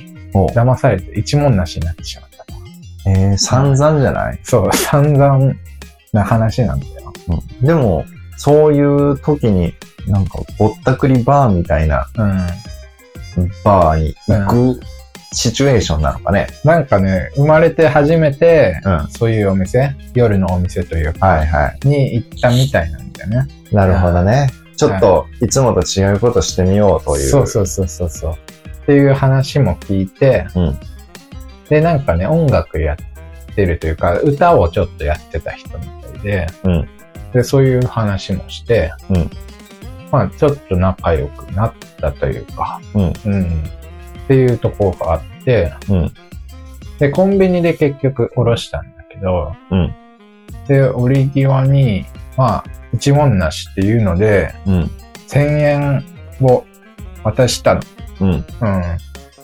騙されて一文なしになってしまったと。えー、散々じゃない？そう、散々な話なんだよ。うん。でも、そういう時に、なんか、ぼったくりバーみたいなうん。バーに行くシチュエーションなのかね。なんかね、生まれて初めて、うん。そういうお店、夜のお店というか、はいはい。に行ったみたいなんだよね。なるほどね。ちょっと、いつもと違うことしてみようという。そうそうそうそうそう。っていう話も聞いて、うんで、なんかね、音楽やってるというか、歌をちょっとやってた人みたいで、うんで、そういう話もして、うんまあ、ちょっと仲良くなったというか、うん。うん。っていうところがあって、うん。で、コンビニで結局下ろしたんだけど、うん。で、折り際に、まあ、一文なしっていうので、うん。1000円を渡したの。うん。うん。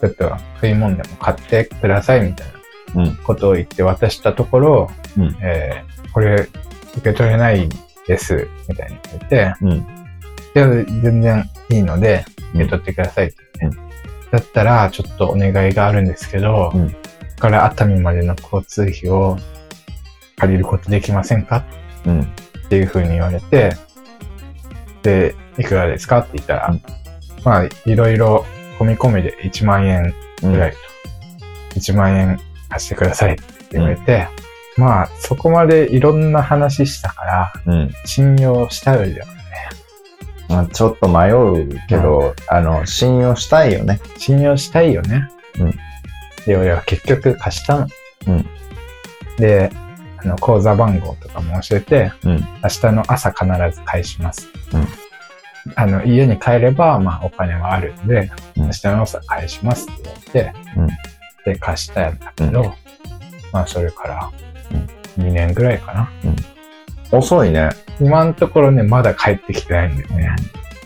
ちょっと食い物でも買ってくださいみたいなうんことを言って渡したところ、うんえーこれ受け取れないです、みたいに言って、うん。全然いいので、うん受け取ってくださいって。だったら、ちょっとお願いがあるんですけど、うんここから熱海までの交通費を借りることできませんか？うん。っていう風に言われて、で、いくらですか？って言ったら、うんまあ、いろいろ込み込みで1万円うん。ぐらいと、1万円貸してくださいって言われて、まあ、そこまでいろんな話したから、うん。信用したよりだよね。まあ、ちょっと迷うけど、あの、信用したいよね。信用したいよね。うん。で、俺は結局貸したの。うん。で、あの、口座番号とかも教えて、うん。明日の朝必ず返します。うんあの、家に帰れば、まあ、お金はあるんで、うん明日の朝返しますって言われて、うんで、貸したんだけど、まあ、それからうん、2年ぐらいかな。遅いね。今のところね、まだ帰ってきてないんだよね。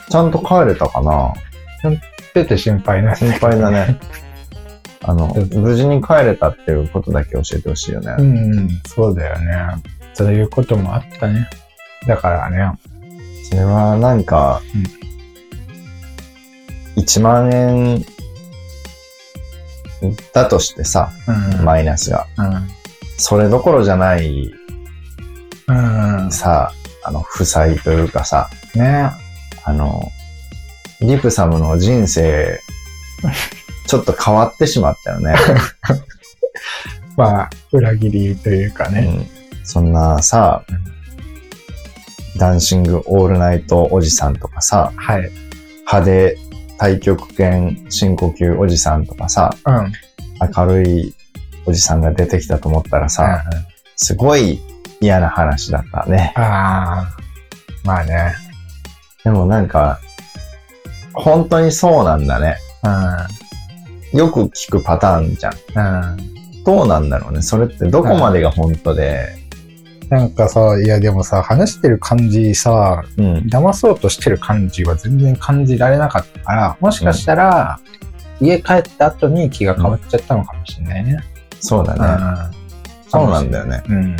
ちゃんと帰れたかな？ってて心配な。心配だね。あの、無事に帰れたっていうことだけ教えてほしいよね。うん、そうだよね。そういうこともあったね。だからね。それはなんか、うん、1万円だとしてさ、うん、マイナスが、うん。それどころじゃない、うん、さ、あの、負債というかさ、ね、あの、リプサムの人生、ちょっと変わってしまったよね。まあ、裏切りというかね。うん、そんなさ、ダンシングオールナイトおじさんとかさ、はい、派手太極拳深呼吸おじさんとかさ、うん、明るいおじさんが出てきたと思ったらさ、うん、すごい嫌な話だったね。ああ、まあね。でもなんか、本当にそうなんだね。うん、よく聞くパターンじゃん。うん、どうなんだろうね。それってどこまでが本当で、なんかさ、いやでもさ、話してる感じさ、うん、騙そうとしてる感じは全然感じられなかったから、もしかしたら、うん、家帰った後に気が変わっちゃったのかもしれないね。そうだね。そうなんだよね。うん。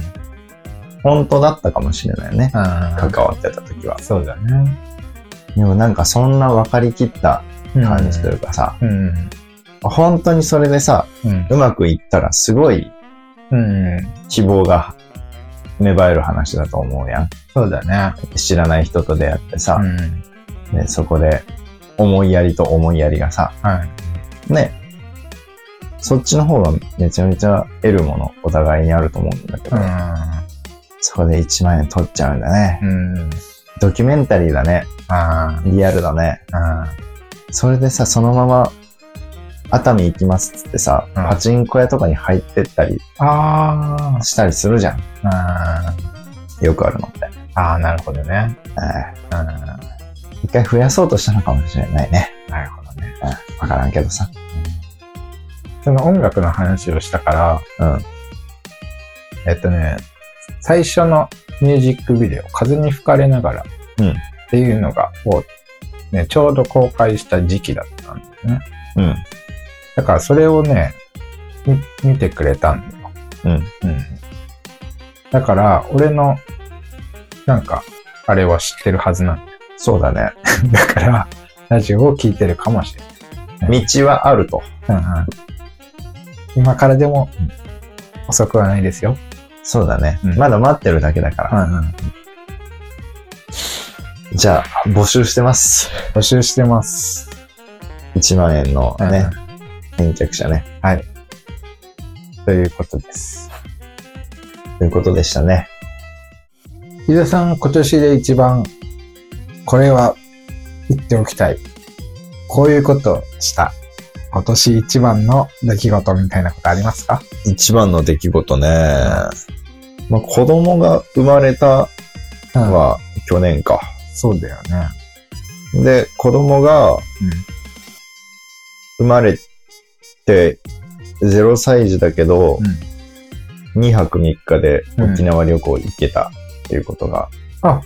本当だったかもしれないね。関わってた時は。そうだね。でもなんかそんな分かりきった感じというかさ、うん、本当にそれでさ、うまくいったらすごい、希望が芽生える話だと思うやん。そうだね。知らない人と出会ってさ、うん、ね、そこで思いやりと思いやりがさ、はい、ね、そっちの方がめちゃめちゃ得るものお互いにあると思うんだけど、うん、そこで1万円取っちゃうんだね。うん、ドキュメンタリーだね。リアルだね。それでさ、そのまま熱海行きますっつってさ、うん、パチンコ屋とかに入ってったりしたりするじゃん。よくあるのって。ああ、なるほどね。一回増やそうとしたのかもしれないね。なるほどね。わからんけどさ。その音楽の話をしたから、うん。えっとね、最初のミュージックビデオ、風に吹かれながら、うん。っていうのが、を、ね、ちょうど公開した時期だったんですね。うん。だからそれをね、見てくれたんだよ。うん。うん。だから、俺の、なんか、あれは知ってるはずなんだよ。そうだね。だから、ラジオを聞いてるかもしれない。道はあると。うんうん。今からでも、遅くはないですよ。そうだね。うん、まだ待ってるだけだから。うんうん。じゃあ、募集してます。募集してます。1万円のね、うん返却者ね。はい。ということです。ということでしたね。伊田さん、今年で一番、これは言っておきたい。こういうことした。今年一番の出来事みたいなことありますか？一番の出来事ね。まあ、子供が生まれたは去年か。そうだよね。で、子供が生まれて、0歳児だけど、うん、2泊3日で沖縄旅行行けたっていうことが。うん、あ、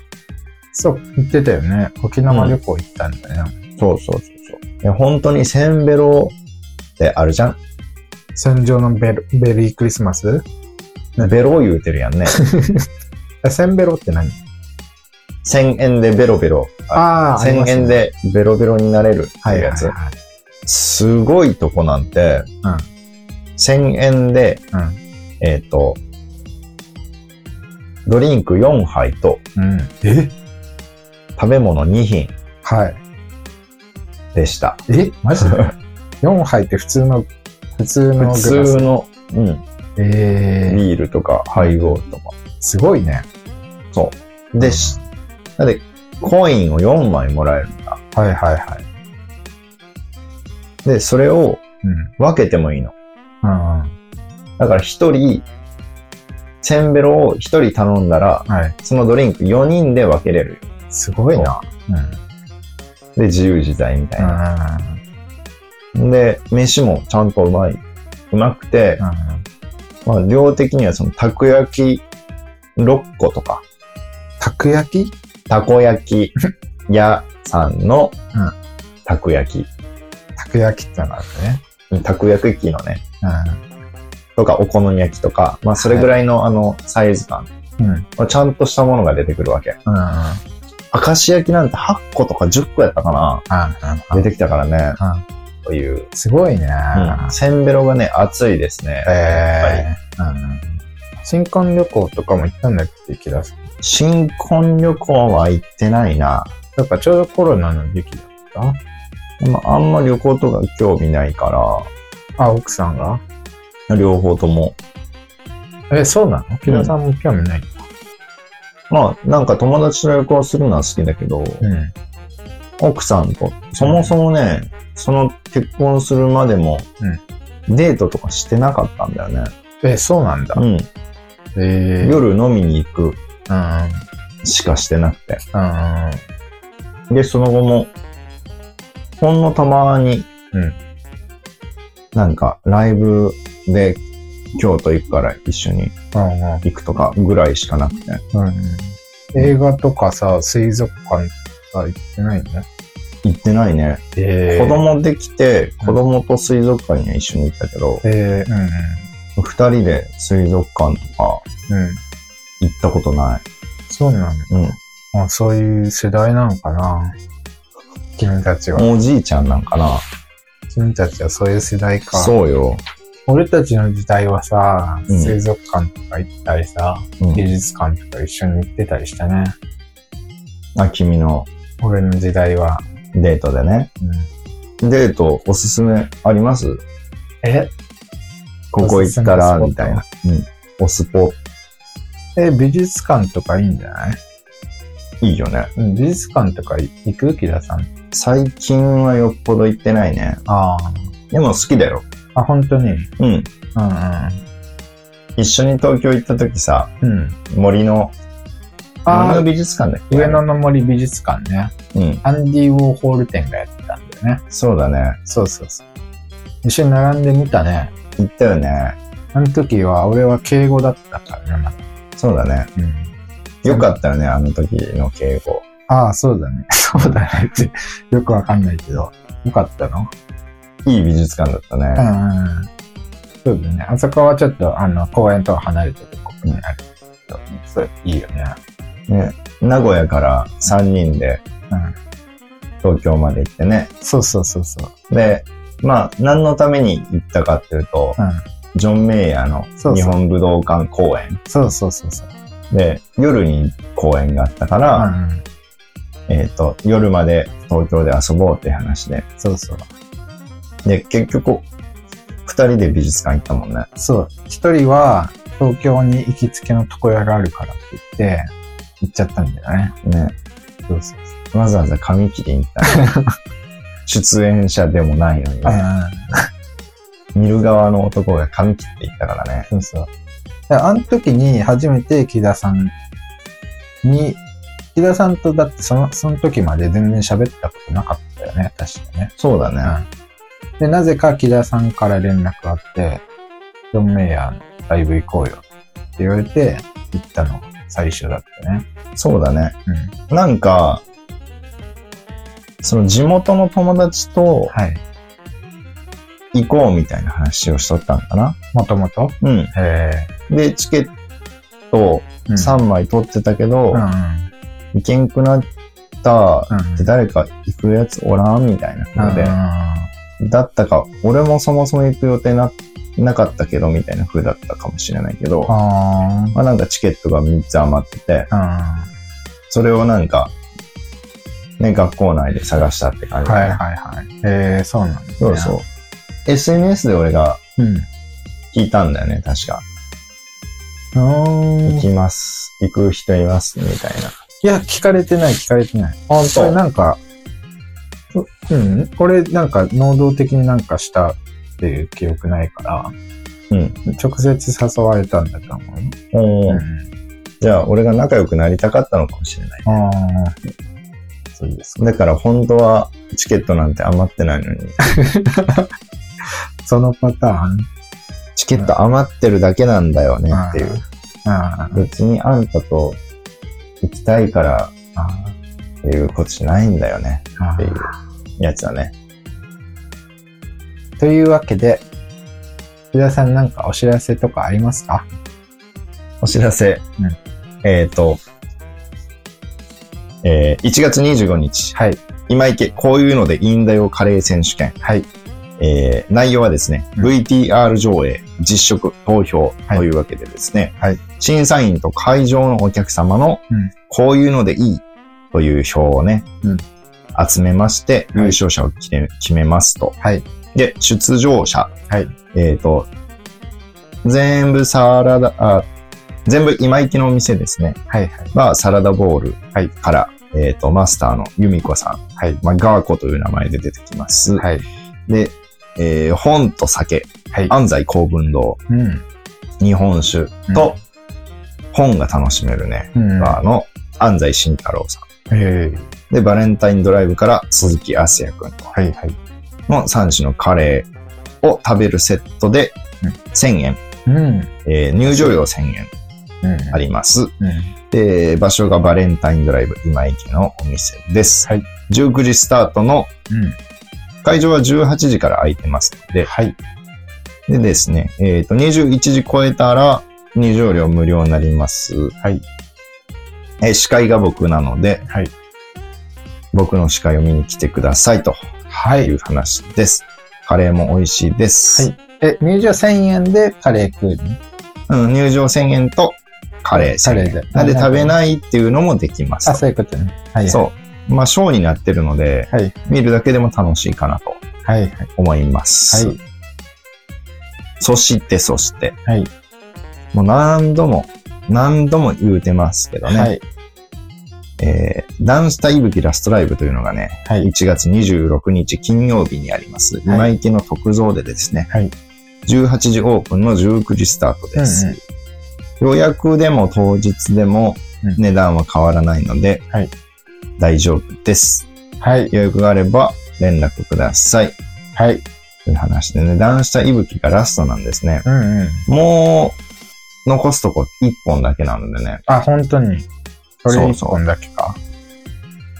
そう、言ってたよね。沖縄旅行行ったんだね。うん、そうそうそうそう。本当にセンベロってあるじゃん？戦場のベルベリークリスマス？ベロ言うてるやんね。センベロって何？1000円でベロベロ。ああ。1000円でベロベロになれるっていうやつ。すごいとこなんて、うん、1000円で、うん、えっ、ー、と、ドリンク4杯と、うん、え？食べ物2品。はい。でした。えマジで ?4 杯って普通の、普通の普通の、うん。えー、ビールとか、ハイボールとか。すごいね。そう。で、し、なんで、コインを4枚もらえるんだ。はいはいはい。で、それを分けてもいいの。うん、うん、だから一人、センベロを一人頼んだら、はい、そのドリンク4人で分けれる。すごいな。うん、で、自由自在みたいな。うん、で、飯もちゃんとうまい。うまくて、うん、まあ、量的にはその、たこ焼き6個とか。たこ焼き？たこ焼き屋さんのたこ焼きく焼きってのがあるね。たく焼きのね、うとかお好み焼きとか、まあそれぐらいのあのサイズ感、ん。うん。ちゃんとしたものが出てくるわけ。うん。うん。明石焼きなんて8個とか10個やったかなうん。出てきたからね。うん。という。すごいね。うん。せんべろがね、熱いですね。やっぱり。ええうん。新婚旅行とかも行ったんだっけ、木田さん。新婚旅行は行ってないな。やっぱちょうどコロナの時期だったでもあんま旅行とか興味ないかあ、奥さんが？ら、両方とも。え、そうなの？木田さんも興味ない、まあ、なんか友達と旅行するのは好きだけど、うん、奥さんと、そもそもね、その結婚するまでも、デートとかしてなかったんだよね。え、そうなんだ。うん。えー、夜飲みに行くうん。しかしてなくて。うん。で、その後も、ほんのたまに、うんなんか、ライブで京都行くから一緒にうん。行くとかぐらいしかなくて。うん。映画とかさ、水族館とか行ってないの？行ってないね。え子供できて、子供と水族館には一緒に行ったけど、えー、うん二人で水族館とかうん。うん。行ったことない。そうなの？うん。あそういう世代なのかな？君たちは。おじいちゃんなんかな。君たちはそういう世代か。そうよ。俺たちの時代はさ、うん水族館とか行ったりさ、うん美術館とか一緒に行ってたりしたね。あ、君の俺の時代は。デートでね。うん、デートおすすめあります？え？ここ行ったら、おすすめスポット？みたいな。うん。おスポえ、美術館とかいいんじゃない？いいよね。うん美術館とか行く？木田さん。最近はよっぽど行ってないね。あでも好きだよ。あ。あ、本当に？うんうん。一緒に東京行った時さ、うん。うん。森の、森あの美術館だっけ？上野の森美術館ね。うん。アンディ・ウォーホール店がやってたんだよね。そうだね。そうそうそう。一緒に並んでみたね。行ったよね。あの時は俺は敬語だったからね、まだ。そうだね。うん。よかったよね、あの時の敬語。ああ、そうだね。そうだねって、よくわかんないけど。よかったの？いい美術館だったね。うんうん。そうだね。あそこはちょっと、あの、公園とは離れてるとこにある。それ、いいよね。ね。名古屋から3人でうん。東京まで行ってね。そうそうそうそう。で、まあ、何のために行ったかっていうと、うん。ジョン・メイヤーの日本武道館公演そうそうそうそう。で、夜に公演があったかうら、ん。えっ、と、夜まで東京で遊ぼうって話で。そうそう。で、結局、二人で美術館行ったもんね。そう。一人は、東京に行きつけの床屋があるからって言って、行っちゃったんだよね。ね。そうそうそわざわざ髪切りに行ったね 出演者でもないのにう。ね。うん。見る側の男が髪切って行ったからね。そうそう。であの時に初めて木田さんに、木田さんとだってその、その時まで全然喋ったことなかったよね、確かね。そうだね。で、なぜか木田さんから連絡があって、ジョン・メイヤーのライブ行こうよって言われて、行ったのが最初だったね。そうだね。うん。なんか、その地元の友達とはい。行こうみたいな話をしとったんかな。もともと？うん。えで、チケットー、3枚取ってたけど、うん。行けんくなったうん。って誰か行くやつおらんみたいなことで、だったか、俺もそもそも行く予定な、なかったけど、みたいな風だったかもしれないけど、あまあなんかチケットが3つ余ってて、あ。それをなんか、ね、学校内で探したって感うん。じだね、はいはいはい。えー、そうなんですね。そうそう。SNS で俺がうん。聞いたんだよね、確か。うーん行きます。行く人います、みたいな。いや、聞かれてない、聞かれてない。本それなんか、ううん、これなんか能動的になんかしたっていう記憶ないから、うん。直接誘われたんだと思う。おーうん。じゃあ、俺が仲良くなりたかったのかもしれない。ああ。そうですか。だから本当はチケットなんて余ってないのに、そのパターン？チケット余ってるだけなんだよねっていう。あ別にあんたと行きたいからあ。っていうことじゃないんだよねあっていうやつだね。というわけで、福田さんなんかお知らせとかありますか？お知らせ。うん、えっ、ー、と、えー、1月25日。はい。今池、こういうのでいいんだよカレー選手権。はい。えー、内容はですね、うん、VTR 上映、実食、投票というわけでですね、はい、審査員と会場のお客様の、こういうのでいいという票をね、うん、集めまして、優勝者を決め決めますと。はい。で、出場者。はい。えっ、ー、と、全部サラダ、あ、全部今行きのお店ですね。はいはい。は、サラダボールから、はい、えっ、ー、と、マスターのユミコさん。はい。まあ、ガーコという名前で出てきます。はい。で、えー、本と酒。はい。安西公文堂。うん。日本酒と、本が楽しめるね、うん、バーの安西慎太郎さん。へで、バレンタインドライブから鈴木康也くんと。はいはい。の3種のカレーを食べるセットで1000円。うん。えー、入場料1000円。あります。うん、で、場所がバレンタインドライブ今池のお店です。はい。19時スタートの、うん、会場は18時から空いてますので、はい。でですね、えっ、ー、と、21時超えたら入場料無料になります。はい。えー、司会が僕なので、はい。僕の司会を見に来てくださいと。はい。いう話です。カレーも美味しいです。はい。え、入場1000円でカレー食ううん、入場1000円とカレー。カレーで。なんで食べないっていうのもできます。あ、そういうことね。はい、そう。まあ、ショーになってるので、はい、見るだけでも楽しいかなと。はい。思います。はい。そして、そして。はい。もう何度も、何度も言うてますけどね。はい。えー、ダンスタイブキラストライブというのがね、はい、1月26日金曜日にあります。はい、今池の特造でですね、はい、18時オープンの19時スタートです。うんうん予約でも当日でも値段は変わらないので、はい、大丈夫です。はい。予約があれば連絡ください。はい。という話でね、男子たいぶきがラストなんですね。うんうん。もう、残すとこ1本だけなのでね。あ、本当に。それ1本だけか。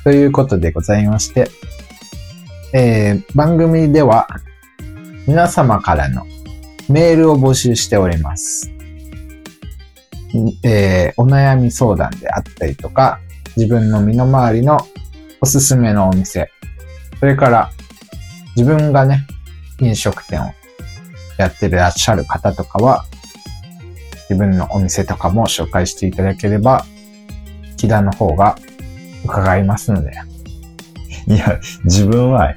ということでございまして、えー、番組では皆様からのメールを募集しております。えー、お悩み相談であったりとか、自分の身の回りのおすすめのお店、それから自分がね、飲食店をやってらっしゃる方とかは、自分のお店とかも紹介していただければ、木田の方が伺いますので。いや、自分は、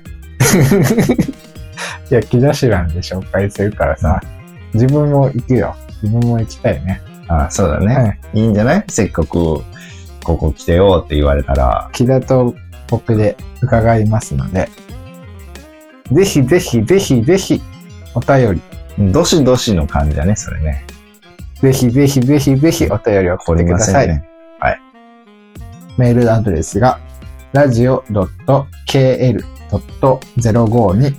いや、木田知らんで紹介するからさ、自分も行くよ。自分も行きたいね。ああそうだね、はい。いいんじゃない？せっかく、ここ来てよって言われたら。木田と僕で伺いますので、ぜひぜひぜひぜひ、お便り。どしどしの感じだね、それね。ぜひぜひぜひぜひお便りを送ってください。メールアドレスが、radio.kl.052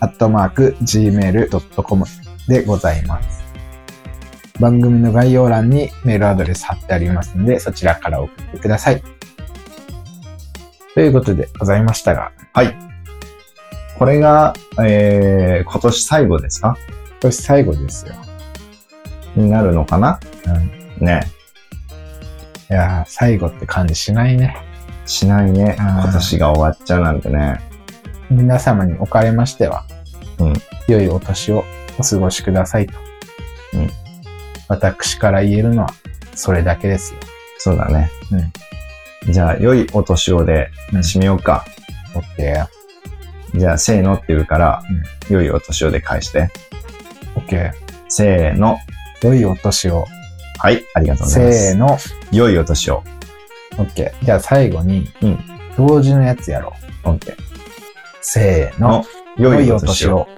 アットマーク gmail.com でございます。番組の概要欄にメールアドレス貼ってありますので、そちらから送ってください。ということでございましたが。はい。これが、えー、今年最後ですか？今年最後ですよ。になるのかな？うん。ね。いや最後って感じしないね。しないね。今年が終わっちゃうなんてね。皆様におかれましては、うん。良いお年をお過ごしくださいと。うん。私から言えるのは、それだけですよ。そうだね。うん。じゃあ、良いお年をで締めようか。オッケー。じゃあ、せーのって言うから、うん、良いお年をで返して。オッケー。せーの。良いお年を。はい、ありがとうございます。せーの。良いお年を。オッケー。じゃあ最後に、うん。同時のやつやろう。オッケー。せーの。良いお年を。